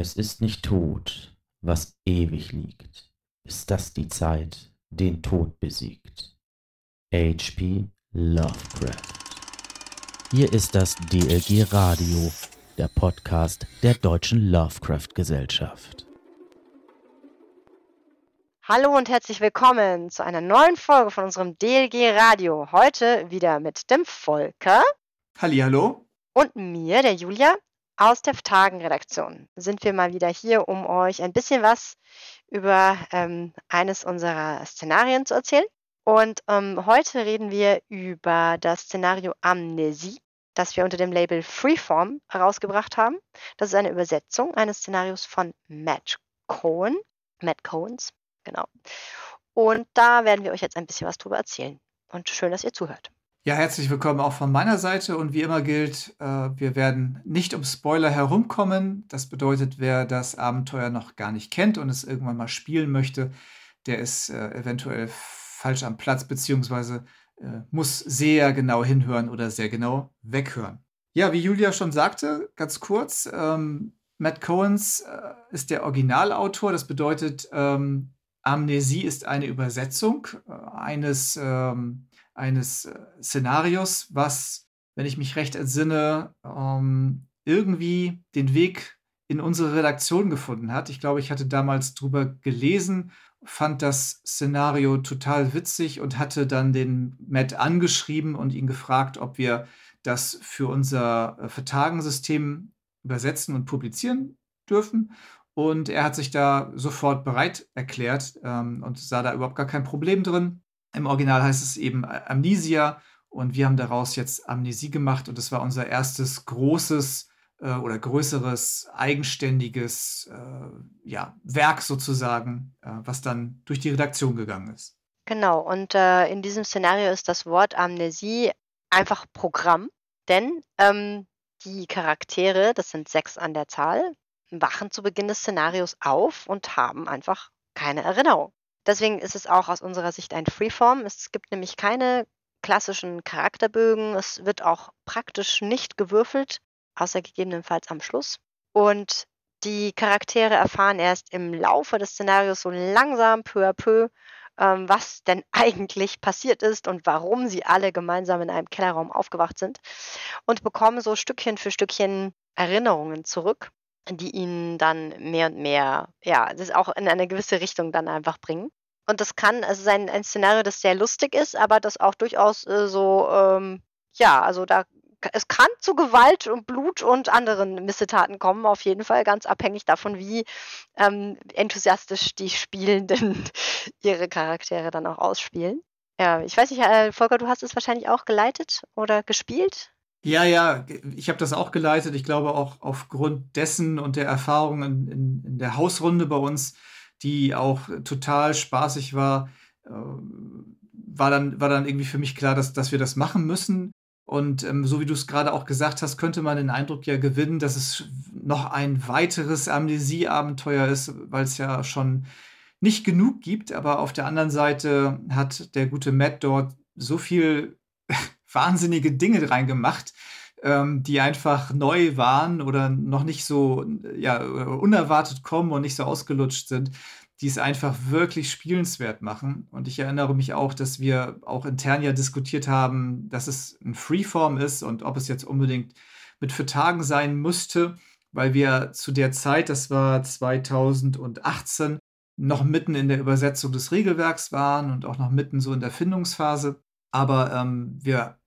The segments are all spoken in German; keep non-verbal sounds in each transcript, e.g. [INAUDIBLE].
Es ist nicht tot, was ewig liegt, ist das die Zeit den Tod besiegt. H.P. Lovecraft. Hier ist das DLG Radio, der Podcast der Deutschen Lovecraft Gesellschaft. Hallo und herzlich willkommen zu einer neuen Folge von unserem DLG Radio. Heute wieder mit dem Volker. Hallihallo. Und mir, der Julia. Aus der Tagenredaktion sind wir mal wieder hier, um euch ein bisschen was über ähm, eines unserer Szenarien zu erzählen. Und ähm, heute reden wir über das Szenario Amnesie, das wir unter dem Label Freeform herausgebracht haben. Das ist eine Übersetzung eines Szenarios von Matt Cohen. Matt Cohens, genau. Und da werden wir euch jetzt ein bisschen was drüber erzählen. Und schön, dass ihr zuhört. Ja, herzlich willkommen auch von meiner Seite und wie immer gilt, äh, wir werden nicht um Spoiler herumkommen. Das bedeutet, wer das Abenteuer noch gar nicht kennt und es irgendwann mal spielen möchte, der ist äh, eventuell falsch am Platz beziehungsweise äh, muss sehr genau hinhören oder sehr genau weghören. Ja, wie Julia schon sagte, ganz kurz, ähm, Matt Cohens äh, ist der Originalautor. Das bedeutet, ähm, Amnesie ist eine Übersetzung äh, eines ähm, eines äh, Szenarios, was, wenn ich mich recht entsinne, ähm, irgendwie den Weg in unsere Redaktion gefunden hat. Ich glaube, ich hatte damals drüber gelesen, fand das Szenario total witzig und hatte dann den Matt angeschrieben und ihn gefragt, ob wir das für unser äh, Vertagensystem übersetzen und publizieren dürfen. Und er hat sich da sofort bereit erklärt ähm, und sah da überhaupt gar kein Problem drin. Im Original heißt es eben Amnesia und wir haben daraus jetzt Amnesie gemacht und das war unser erstes großes äh, oder größeres eigenständiges äh, ja, Werk sozusagen, äh, was dann durch die Redaktion gegangen ist. Genau, und äh, in diesem Szenario ist das Wort Amnesie einfach Programm, denn ähm, die Charaktere, das sind sechs an der Zahl, wachen zu Beginn des Szenarios auf und haben einfach keine Erinnerung. Deswegen ist es auch aus unserer Sicht ein Freeform. Es gibt nämlich keine klassischen Charakterbögen. Es wird auch praktisch nicht gewürfelt, außer gegebenenfalls am Schluss. Und die Charaktere erfahren erst im Laufe des Szenarios so langsam, peu à peu, ähm, was denn [LAUGHS] eigentlich passiert ist und warum sie alle gemeinsam in einem Kellerraum aufgewacht sind und bekommen so Stückchen für Stückchen Erinnerungen zurück, die ihnen dann mehr und mehr, ja, das auch in eine gewisse Richtung dann einfach bringen. Und das kann also sein ein Szenario, das sehr lustig ist, aber das auch durchaus äh, so, ähm, ja, also da es kann zu Gewalt und Blut und anderen Missetaten kommen, auf jeden Fall, ganz abhängig davon, wie ähm, enthusiastisch die Spielenden [LAUGHS] ihre Charaktere dann auch ausspielen. Ja, ich weiß nicht, äh, Volker, du hast es wahrscheinlich auch geleitet oder gespielt? Ja, ja, ich habe das auch geleitet. Ich glaube auch aufgrund dessen und der Erfahrung in, in, in der Hausrunde bei uns die auch total spaßig war, äh, war dann, war dann irgendwie für mich klar, dass, dass wir das machen müssen. Und ähm, so wie du es gerade auch gesagt hast, könnte man den Eindruck ja gewinnen, dass es noch ein weiteres Amnesie-Abenteuer ist, weil es ja schon nicht genug gibt. Aber auf der anderen Seite hat der gute Matt dort so viel [LAUGHS] wahnsinnige Dinge reingemacht, ähm, die einfach neu waren oder noch nicht so ja, unerwartet kommen und nicht so ausgelutscht sind, die es einfach wirklich spielenswert machen. Und ich erinnere mich auch, dass wir auch intern ja diskutiert haben, dass es ein Freeform ist und ob es jetzt unbedingt mit für Tagen sein müsste, weil wir zu der Zeit, das war 2018, noch mitten in der Übersetzung des Regelwerks waren und auch noch mitten so in der Findungsphase. Aber ähm, wir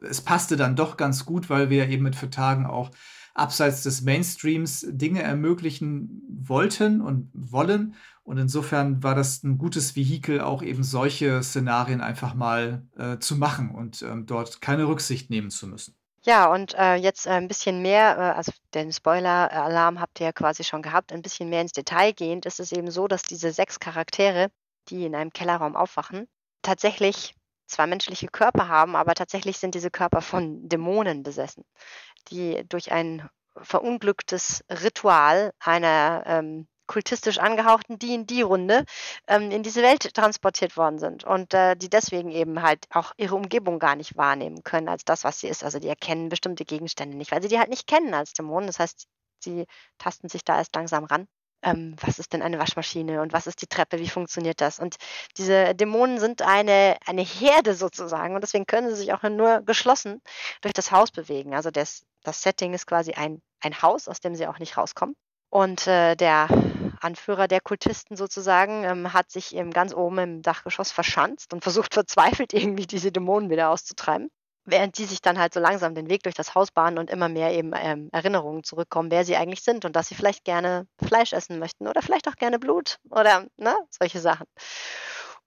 es passte dann doch ganz gut, weil wir eben mit Vertagen auch abseits des Mainstreams Dinge ermöglichen wollten und wollen. Und insofern war das ein gutes Vehikel, auch eben solche Szenarien einfach mal äh, zu machen und ähm, dort keine Rücksicht nehmen zu müssen. Ja, und äh, jetzt äh, ein bisschen mehr, äh, also den Spoiler-Alarm habt ihr ja quasi schon gehabt, ein bisschen mehr ins Detail gehend, ist es eben so, dass diese sechs Charaktere, die in einem Kellerraum aufwachen, tatsächlich zwar menschliche Körper haben, aber tatsächlich sind diese Körper von Dämonen besessen, die durch ein verunglücktes Ritual einer ähm, kultistisch angehauchten D&D-Runde ähm, in diese Welt transportiert worden sind und äh, die deswegen eben halt auch ihre Umgebung gar nicht wahrnehmen können als das, was sie ist. Also die erkennen bestimmte Gegenstände nicht, weil sie die halt nicht kennen als Dämonen. Das heißt, sie tasten sich da erst langsam ran. Ähm, was ist denn eine Waschmaschine und was ist die Treppe, wie funktioniert das? Und diese Dämonen sind eine, eine Herde sozusagen und deswegen können sie sich auch nur geschlossen durch das Haus bewegen. Also das, das Setting ist quasi ein, ein Haus, aus dem sie auch nicht rauskommen. Und äh, der Anführer der Kultisten sozusagen ähm, hat sich eben ganz oben im Dachgeschoss verschanzt und versucht [LAUGHS] verzweifelt irgendwie diese Dämonen wieder auszutreiben. Während die sich dann halt so langsam den Weg durch das Haus bahnen und immer mehr eben ähm, Erinnerungen zurückkommen, wer sie eigentlich sind und dass sie vielleicht gerne Fleisch essen möchten oder vielleicht auch gerne Blut oder ne, solche Sachen.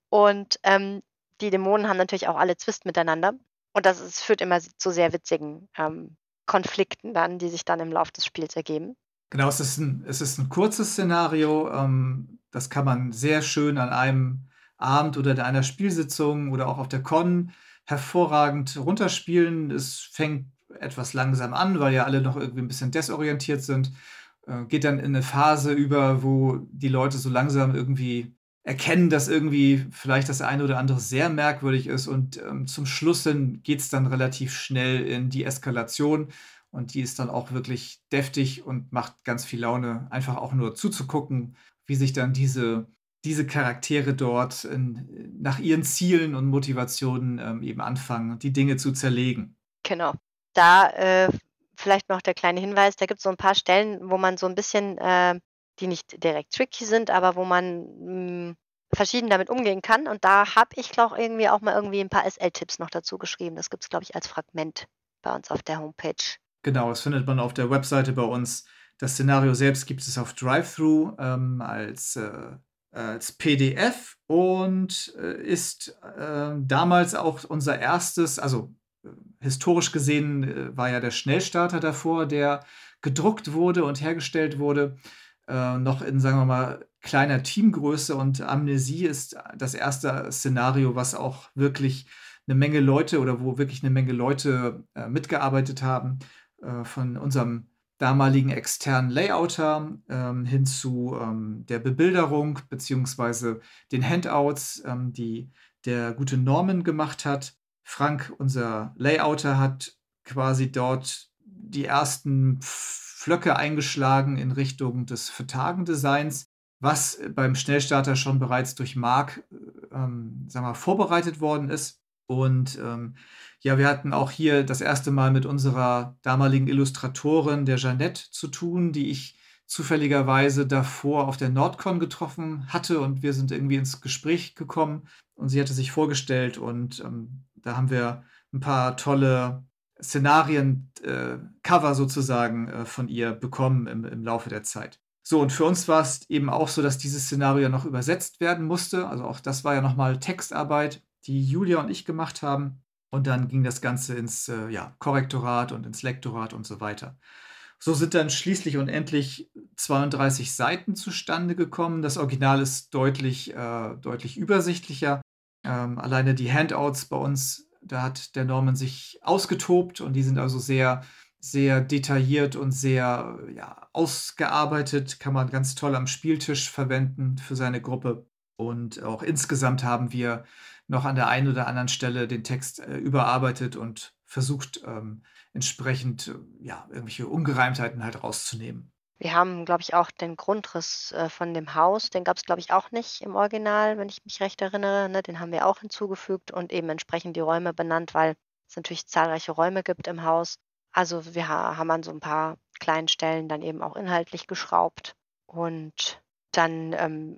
Und ähm, die Dämonen haben natürlich auch alle Zwist miteinander. Und das ist, führt immer zu sehr witzigen ähm, Konflikten dann, die sich dann im Laufe des Spiels ergeben. Genau, es ist ein, es ist ein kurzes Szenario. Ähm, das kann man sehr schön an einem Abend oder in einer Spielsitzung oder auch auf der Con hervorragend runterspielen. Es fängt etwas langsam an, weil ja alle noch irgendwie ein bisschen desorientiert sind. Äh, geht dann in eine Phase über, wo die Leute so langsam irgendwie erkennen, dass irgendwie vielleicht das eine oder andere sehr merkwürdig ist. Und ähm, zum Schluss hin geht es dann relativ schnell in die Eskalation. Und die ist dann auch wirklich deftig und macht ganz viel Laune, einfach auch nur zuzugucken, wie sich dann diese, diese Charaktere dort in, nach ihren Zielen und Motivationen ähm, eben anfangen, die Dinge zu zerlegen. Genau. Da äh, vielleicht noch der kleine Hinweis, da gibt es so ein paar Stellen, wo man so ein bisschen, äh, die nicht direkt tricky sind, aber wo man mh, hm, verschieden damit umgehen kann. Und da habe ich, glaube ich, irgendwie auch mal irgendwie ein paar SL-Tipps noch dazu geschrieben. Das gibt es, glaube ich, als Fragment bei uns auf der Homepage. Genau, das findet man auf der Webseite bei uns. Das Szenario selbst gibt es auf Drive-Thru ähm, als, äh, als PDF und äh, ist äh, damals auch unser erstes, also äh, historisch gesehen war ja der Schnellstarter davor, der gedruckt wurde und hergestellt wurde, noch in, sagen wir mal, kleiner Teamgröße und Amnesie ist das erste Szenario, was auch wirklich eine Menge Leute oder wo wirklich eine Menge Leute mitgearbeitet haben von unserem damaligen externen Layouter ähm, hin zu ähm, der Bebilderung beziehungsweise den Handouts, ähm, die der gute Norman gemacht hat. Frank, unser Layouter, hat quasi dort die ersten Flöcke eingeschlagen in Richtung des Vertagendesigns, was beim Schnellstarter schon bereits durch Mark äh, ähm, sagen wir, vorbereitet worden ist. Und ähm, ja, wir hatten auch hier das erste Mal mit unserer damaligen Illustratorin, der Jeannette, zu tun, die ich zufälligerweise davor auf der Nordcon getroffen hatte und wir sind irgendwie ins Gespräch gekommen und sie hatte sich vorgestellt und ähm, da haben wir ein paar tolle Szenarien, äh, sozusagen äh, von ihr bekommen im, im Laufe der Zeit. So, und für uns war es eben auch so, dass dieses Szenario noch übersetzt werden musste. Also auch das war ja nochmal Textarbeit, die Julia und ich gemacht haben. Und dann ging das Ganze ins äh, ja, Korrektorat und ins Lektorat und so weiter. So sind dann schließlich und endlich 32 Seiten zustande gekommen. Das Original ist deutlich, äh, deutlich übersichtlicher. Ähm, alleine die Handouts bei uns, da hat der Norman sich ausgetobt und die sind also sehr, sehr detailliert und sehr ja, ausgearbeitet. Kann man ganz toll am Spieltisch verwenden für seine Gruppe. Und auch insgesamt haben wir noch an der einen oder anderen Stelle den Text äh, überarbeitet und versucht, ähm, entsprechend äh, ja, irgendwelche Ungereimtheiten halt rauszunehmen. Wir haben, glaube ich, auch den Grundriss äh, von dem Haus, den gab es, glaube ich, auch nicht im Original, wenn ich mich recht erinnere. Ne? Den haben wir auch hinzugefügt und eben entsprechend die Räume benannt, weil es natürlich zahlreiche Räume gibt im Haus. Also wir ha haben an so ein paar kleinen Stellen dann eben auch inhaltlich geschraubt. Und dann, ähm,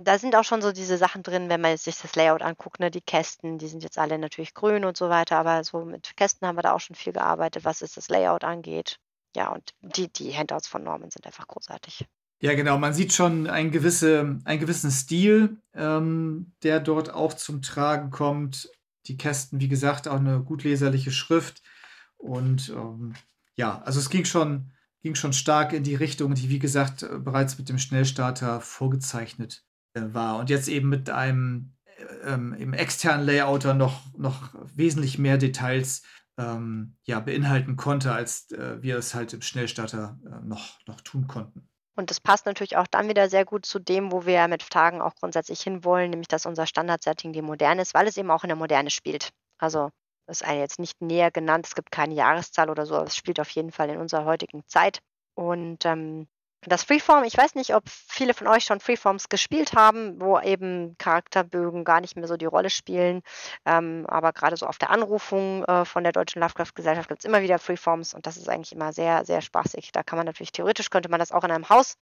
da, sind auch schon so diese Sachen drin, wenn man sich das Layout anguckt, ne, die Kästen, die sind jetzt alle natürlich grün und so weiter, aber so mit Kästen haben wir da auch schon viel gearbeitet, was es das Layout angeht. Ja, und die, die Handouts von Norman sind einfach großartig. Ja, genau. Man sieht schon einen, gewisse, einen gewissen Stil, ähm, der dort auch zum Tragen kommt. Die Kästen, wie gesagt, auch eine gut leserliche Schrift. Und ähm, ja, also es ging schon, ging schon stark in die Richtung, die, wie gesagt, äh, bereits mit dem Schnellstarter vorgezeichnet äh, war. Und jetzt eben mit einem äh, ähm, im externen Layouter noch, noch wesentlich mehr Details ähm, ja, beinhalten konnte, als äh, wir es halt im Schnellstarter äh, noch, noch tun konnten. Und das passt natürlich auch dann wieder sehr gut zu dem, wo wir mit Tagen auch grundsätzlich hinwollen, nämlich dass unser Standard-Setting die Moderne ist, weil es eben auch in der Moderne spielt. Also ist eine jetzt nicht näher genannt, es gibt keine Jahreszahl oder so, aber es spielt auf jeden Fall in unserer heutigen Zeit. Und ähm, das Freeform, ich weiß nicht, ob viele von euch schon Freeforms gespielt haben, wo eben Charakterbögen gar nicht mehr so die Rolle spielen. Ähm, aber gerade so auf der Anrufung äh, von der Deutschen Lovecraft-Gesellschaft gibt es immer wieder Freeforms und das ist eigentlich immer sehr, sehr spaßig. Da kann man natürlich theoretisch, könnte man das auch in einem Haus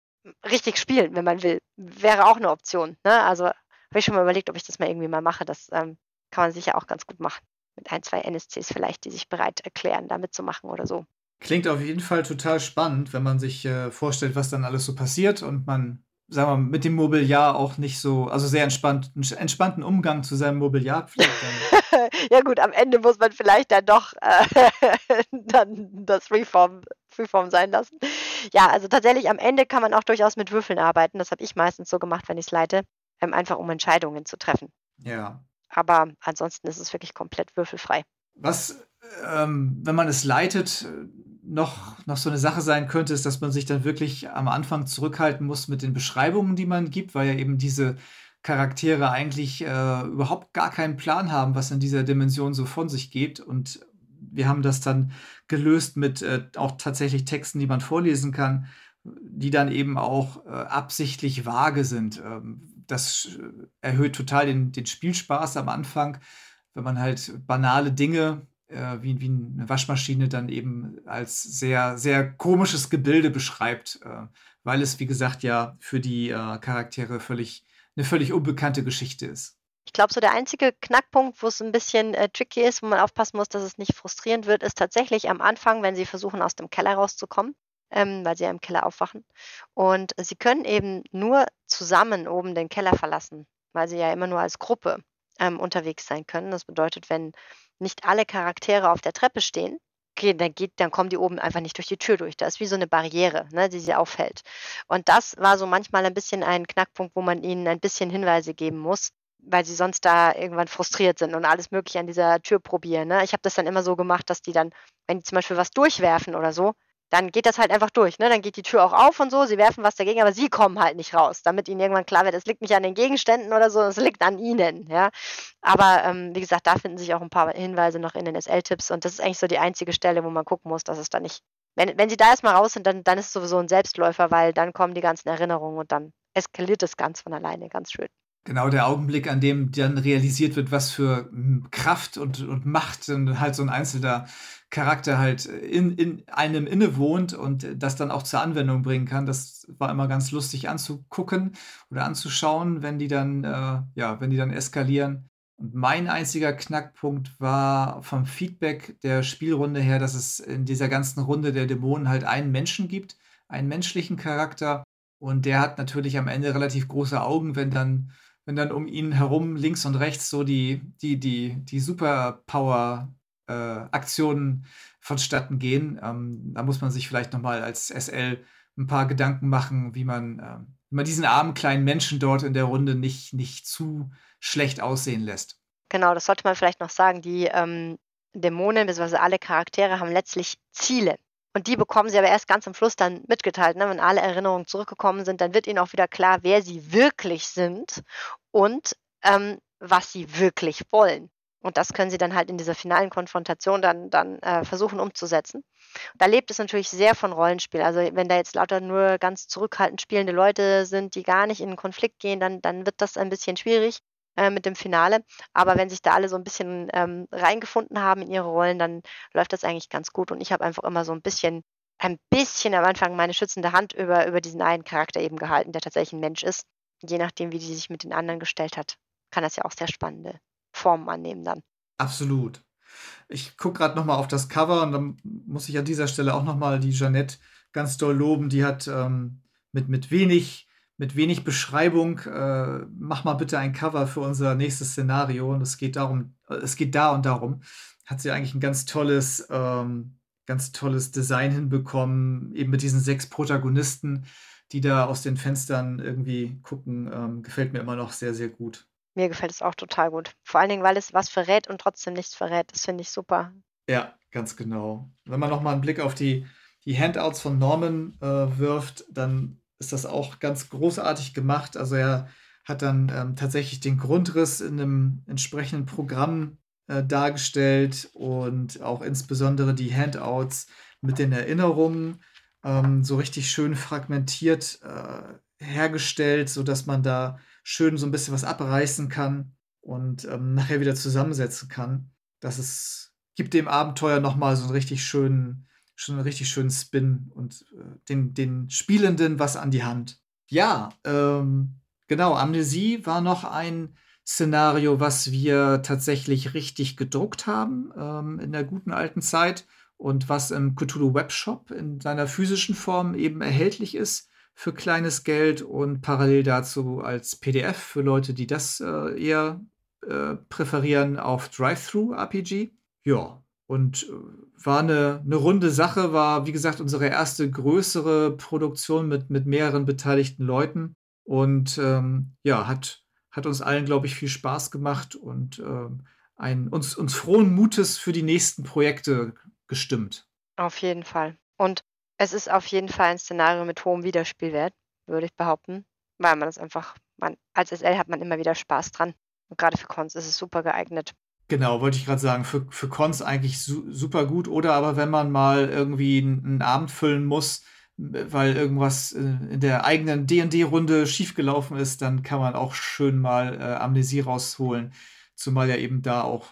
richtig spielen, wenn man will. Wäre auch eine Option. Ne? Also habe ich schon mal überlegt, ob ich das mal irgendwie mal mache. Das ähm, kann man sicher auch ganz gut machen. Mit ein, zwei NSCs vielleicht, die sich bereit erklären, da mitzumachen oder so. Klingt auf jeden Fall total spannend, wenn man sich äh, vorstellt, was dann alles so passiert und man, sagen wir mal, mit dem Mobiliar auch nicht so, also sehr entspannt, einen entspannten Umgang zu seinem Mobiliar pflegt. [LAUGHS] ja gut, am Ende muss man vielleicht dann doch äh, [LAUGHS] dann das Freeform, Freeform sein lassen. Ja, also tatsächlich am Ende kann man auch durchaus mit Würfeln arbeiten. Das habe ich meistens so gemacht, wenn ich es leite, ähm, einfach um Entscheidungen zu treffen. Ja. Aber ansonsten ist es wirklich komplett würfelfrei. Was, ähm, wenn man es leitet, noch, noch so eine Sache sein könnte, ist, dass man sich dann wirklich am Anfang zurückhalten muss mit den Beschreibungen, die man gibt, weil ja eben diese Charaktere eigentlich äh, überhaupt gar keinen Plan haben, was in dieser Dimension so von sich geht. Und wir haben das dann gelöst mit äh, auch tatsächlich Texten, die man vorlesen kann, die dann eben auch äh, absichtlich vage sind. Ähm, das erhöht total den, den Spielspaß am Anfang, wenn man halt banale Dinge äh, wie, wie eine Waschmaschine dann eben als sehr, sehr komisches Gebilde beschreibt, äh, weil es, wie gesagt, ja für die äh, Charaktere völlig eine völlig unbekannte Geschichte ist. Ich glaube, so der einzige Knackpunkt, wo es ein bisschen äh, tricky ist, wo man aufpassen muss, dass es nicht frustrierend wird, ist tatsächlich am Anfang, wenn sie versuchen, aus dem Keller rauszukommen, ähm, weil sie ja im Keller aufwachen. Und sie können eben nur zusammen oben den Keller verlassen, weil sie ja immer nur als Gruppe ähm, unterwegs sein können. Das bedeutet, wenn nicht alle Charaktere auf der Treppe stehen, okay, dann, geht, dann kommen die oben einfach nicht durch die Tür durch. Das ist wie so eine Barriere, ne, die sie aufhält. Und das war so manchmal ein bisschen ein Knackpunkt, wo man ihnen ein bisschen Hinweise geben muss, weil sie sonst da irgendwann frustriert sind und alles Mögliche an dieser Tür probieren. Ne? Ich habe das dann immer so gemacht, dass die dann, wenn die zum Beispiel was durchwerfen oder so, dann geht das halt einfach durch. Ne? Dann geht die Tür auch auf und so, sie werfen was dagegen, aber sie kommen halt nicht raus, damit ihnen irgendwann klar wird, es liegt nicht an den Gegenständen oder so, es liegt an ihnen. Ja? Aber ähm, wie gesagt, da finden sich auch ein paar Hinweise noch in den SL-Tipps und das ist eigentlich so die einzige Stelle, wo man gucken muss, dass es da nicht. Wenn, wenn sie da erstmal raus sind, dann, dann ist es sowieso ein Selbstläufer, weil dann kommen die ganzen Erinnerungen und dann eskaliert es ganz von alleine, ganz schön. Genau, der Augenblick, an dem dann realisiert wird, was für hm, Kraft und, und Macht dann halt so ein einzelner Charakter halt in, in einem innewohnt und das dann auch zur Anwendung bringen kann. Das war immer ganz lustig anzugucken oder anzuschauen, wenn die dann, äh, ja, wenn die dann eskalieren. Und mein einziger Knackpunkt war vom Feedback der Spielrunde her, dass es in dieser ganzen Runde der Dämonen halt einen Menschen gibt, einen menschlichen Charakter. Und der hat natürlich am Ende relativ große Augen, wenn dann wenn dann um ihn herum links und rechts so die, die, die, die Superpower-Aktionen äh, vonstatten gehen. Ähm, da muss man sich vielleicht nochmal als SL ein paar Gedanken machen, wie man, äh, wie man diesen armen kleinen Menschen dort in der Runde nicht, nicht zu schlecht aussehen lässt. Genau, das sollte man vielleicht noch sagen. Die ähm, Dämonen bzw. alle Charaktere haben letztlich Ziele. Und die bekommen sie aber erst ganz am Schluss dann mitgeteilt. Ne? Wenn alle Erinnerungen zurückgekommen sind, dann wird ihnen auch wieder klar, wer sie wirklich sind und ähm, was sie wirklich wollen. Und das können sie dann halt in dieser finalen Konfrontation dann, dann äh, versuchen umzusetzen. Da lebt es natürlich sehr von Rollenspiel. Also wenn da jetzt lauter nur ganz zurückhaltend spielende Leute sind, die gar nicht in einen Konflikt gehen, dann, dann wird das ein bisschen schwierig äh, mit dem Finale. Aber wenn sich da alle so ein bisschen ähm, reingefunden haben in ihre Rollen, dann läuft das eigentlich ganz gut. Und ich habe einfach immer so ein bisschen, ein bisschen am Anfang meine schützende Hand über, über diesen einen Charakter eben gehalten, der tatsächlich ein Mensch ist. Je nachdem, wie die sich mit den anderen gestellt hat, kann das ja auch sehr spannende Formen annehmen dann. Absolut. Ich gucke gerade nochmal auf das Cover und dann muss ich an dieser Stelle auch nochmal die Jeannette ganz doll loben. Die hat ähm, mit, mit wenig mit wenig Beschreibung, äh, mach mal bitte ein Cover für unser nächstes Szenario. Und es geht darum, äh, es geht da und darum, hat sie eigentlich ein ganz tolles, ähm, ganz tolles Design hinbekommen, eben mit diesen sechs Protagonisten, die da aus den Fenstern irgendwie gucken, ähm, gefällt mir immer noch sehr, sehr gut. Mir gefällt es auch total gut. Vor allen Dingen, weil es was verrät und trotzdem nichts verrät. Das finde ich super. Ja, ganz genau. Wenn man nochmal einen Blick auf die, die Handouts von Norman äh, wirft, dann ist das auch ganz großartig gemacht. Also er hat dann ähm, tatsächlich den Grundriss in einem entsprechenden Programm äh, dargestellt und auch insbesondere die Handouts mit den Erinnerungen. ähm, so richtig schön fragmentiert äh, hergestellt, sodass man da schön so ein bisschen was abreißen kann und ähm, nachher wieder zusammensetzen kann. Das ist, gibt dem Abenteuer nochmal so einen richtig schönen, schon einen richtig schönen Spin und äh, den, den Spielenden was an die Hand. Ja, ähm, genau, Amnesie war noch ein Szenario, was wir tatsächlich richtig gedruckt haben ähm, in der guten alten Zeit und was im Cthulhu Webshop in seiner physischen Form eben erhältlich ist für kleines Geld und parallel dazu als PDF für Leute, die das äh, eher äh, präferieren auf Drive-Thru-RPG. Ja, und äh, war eine, eine runde Sache, war wie gesagt unsere erste größere Produktion mit, mit mehreren beteiligten Leuten und ähm, ja, hat, hat uns allen, glaube ich, viel Spaß gemacht und ähm, ein, uns, uns frohen Mutes für die nächsten Projekte gestimmt. Auf jeden Fall. Und es ist auf jeden Fall ein Szenario mit hohem Wiederspielwert, würde ich behaupten, weil man das einfach, man, als SL hat man immer wieder Spaß dran. Und gerade für Cons ist es super geeignet. Genau, wollte ich gerade sagen, für, für Cons eigentlich su super gut. Oder aber wenn man mal irgendwie einen Abend füllen muss, weil irgendwas in der eigenen D&D-Runde schiefgelaufen ist, dann kann man auch schön mal äh, Amnesie rausholen. Zumal ja eben da auch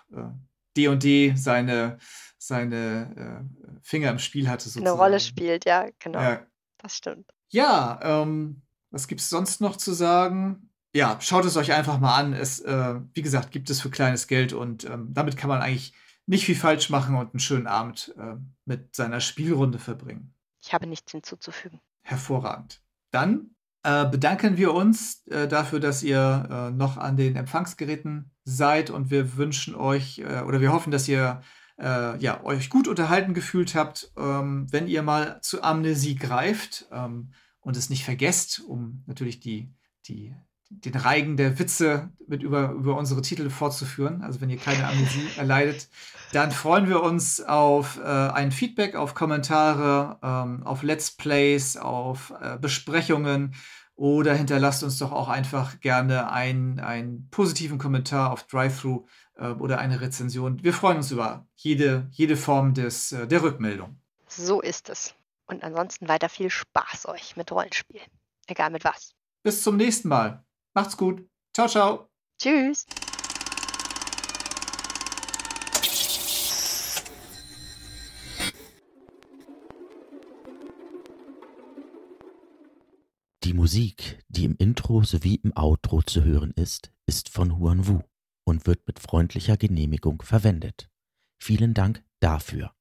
D&D äh, seine, seine äh, Finger im Spiel hatte sozusagen. Eine Rolle spielt, ja, genau. Ja. Das stimmt. Ja, ähm, was gibt es sonst noch zu sagen? Ja, schaut es euch einfach mal an. Es, äh, wie gesagt, gibt es für kleines Geld und ähm, damit kann man eigentlich nicht viel falsch machen und einen schönen Abend äh, mit seiner Spielrunde verbringen. Ich habe nichts hinzuzufügen. Hervorragend. Dann äh, bedanken wir uns äh, dafür, dass ihr äh, noch an den Empfangsgeräten seid und wir wünschen euch äh, oder wir hoffen, dass ihr ja, euch gut unterhalten gefühlt habt, ähm, wenn ihr mal zu Amnesie greift ähm, und es nicht vergesst, um natürlich die, die, den Reigen der Witze mit über, über unsere Titel fortzuführen. Also wenn ihr keine Amnesie [LAUGHS] erleidet, dann freuen wir uns auf äh, ein Feedback, auf Kommentare, ähm, auf Let's Plays, auf äh, Besprechungen oder hinterlasst uns doch auch einfach gerne einen positiven Kommentar auf Drive-Thru äh, oder eine Rezension. Wir freuen uns über jede, jede Form des, äh, der Rückmeldung. So ist es. Und ansonsten weiter viel Spaß euch mit Rollenspiel. Egal mit was. Bis zum nächsten Mal. Macht's gut. Ciao, ciao. Tschüss. Die Musik, die im Intro sowie im Outro zu hören ist, ist von Huan Wu und wird mit freundlicher Genehmigung verwendet. Vielen Dank dafür.